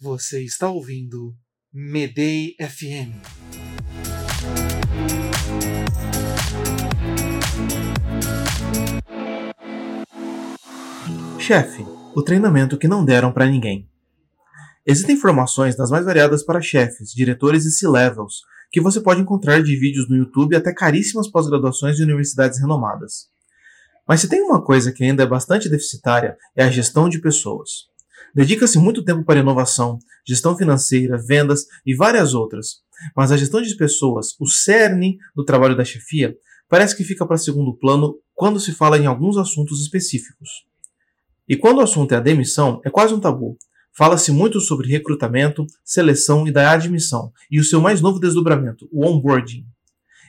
Você está ouvindo Medei FM. Chefe, o treinamento que não deram para ninguém. Existem informações das mais variadas para chefes, diretores e C-levels, que você pode encontrar de vídeos no YouTube até caríssimas pós-graduações de universidades renomadas. Mas se tem uma coisa que ainda é bastante deficitária, é a gestão de pessoas. Dedica-se muito tempo para inovação, gestão financeira, vendas e várias outras. Mas a gestão de pessoas, o cerne do trabalho da chefia, parece que fica para segundo plano quando se fala em alguns assuntos específicos. E quando o assunto é a demissão, é quase um tabu. Fala-se muito sobre recrutamento, seleção e da admissão, e o seu mais novo desdobramento, o onboarding.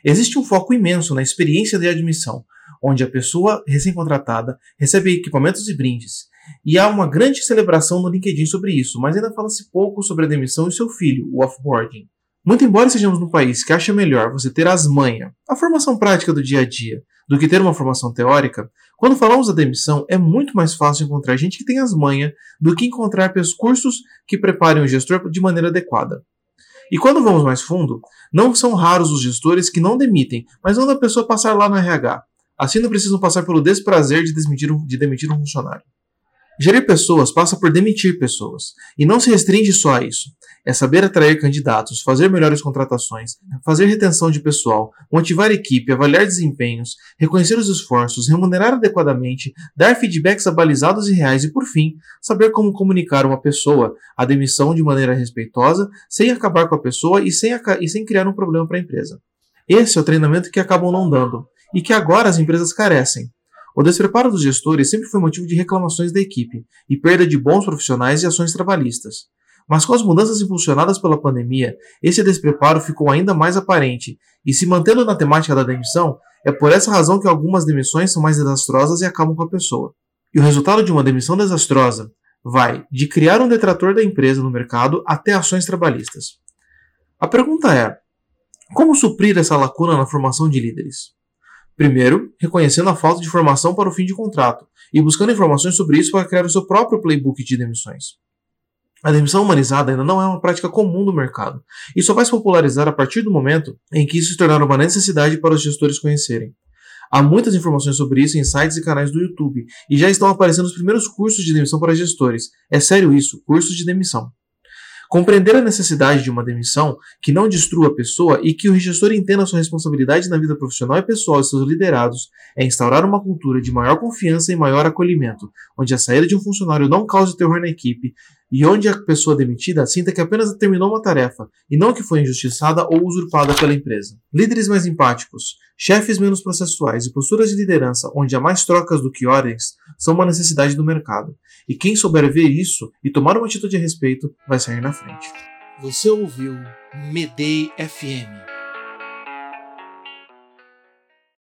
Existe um foco imenso na experiência de admissão, onde a pessoa recém-contratada recebe equipamentos e brindes. E há uma grande celebração no LinkedIn sobre isso, mas ainda fala-se pouco sobre a demissão e seu filho, o offboarding. Muito embora estejamos num país que acha melhor você ter as manhas, a formação prática do dia a dia, do que ter uma formação teórica, quando falamos da demissão, é muito mais fácil encontrar gente que tem as manhas do que encontrar cursos que preparem o gestor de maneira adequada. E quando vamos mais fundo, não são raros os gestores que não demitem, mas mandam a pessoa passar lá no RH. Assim não precisam passar pelo desprazer de demitir um, de demitir um funcionário. Gerir pessoas passa por demitir pessoas, e não se restringe só a isso. É saber atrair candidatos, fazer melhores contratações, fazer retenção de pessoal, motivar equipe, avaliar desempenhos, reconhecer os esforços, remunerar adequadamente, dar feedbacks abalizados e reais e, por fim, saber como comunicar uma pessoa a demissão de maneira respeitosa, sem acabar com a pessoa e sem, e sem criar um problema para a empresa. Esse é o treinamento que acabam não dando, e que agora as empresas carecem. O despreparo dos gestores sempre foi motivo de reclamações da equipe e perda de bons profissionais e ações trabalhistas. Mas com as mudanças impulsionadas pela pandemia, esse despreparo ficou ainda mais aparente, e se mantendo na temática da demissão, é por essa razão que algumas demissões são mais desastrosas e acabam com a pessoa. E o resultado de uma demissão desastrosa vai de criar um detrator da empresa no mercado até ações trabalhistas. A pergunta é: como suprir essa lacuna na formação de líderes? Primeiro, reconhecendo a falta de formação para o fim de contrato e buscando informações sobre isso para criar o seu próprio playbook de demissões. A demissão humanizada ainda não é uma prática comum no mercado e só vai se popularizar a partir do momento em que isso se tornar uma necessidade para os gestores conhecerem. Há muitas informações sobre isso em sites e canais do YouTube e já estão aparecendo os primeiros cursos de demissão para gestores. É sério isso, cursos de demissão. Compreender a necessidade de uma demissão que não destrua a pessoa e que o gestor entenda sua responsabilidade na vida profissional e pessoal de seus liderados é instaurar uma cultura de maior confiança e maior acolhimento, onde a saída de um funcionário não cause terror na equipe e onde a pessoa demitida sinta que apenas terminou uma tarefa e não que foi injustiçada ou usurpada pela empresa. Líderes mais empáticos, chefes menos processuais e posturas de liderança onde há mais trocas do que ordens são uma necessidade do mercado. E quem souber ver isso e tomar uma atitude a respeito vai sair na frente. Você ouviu Medei FM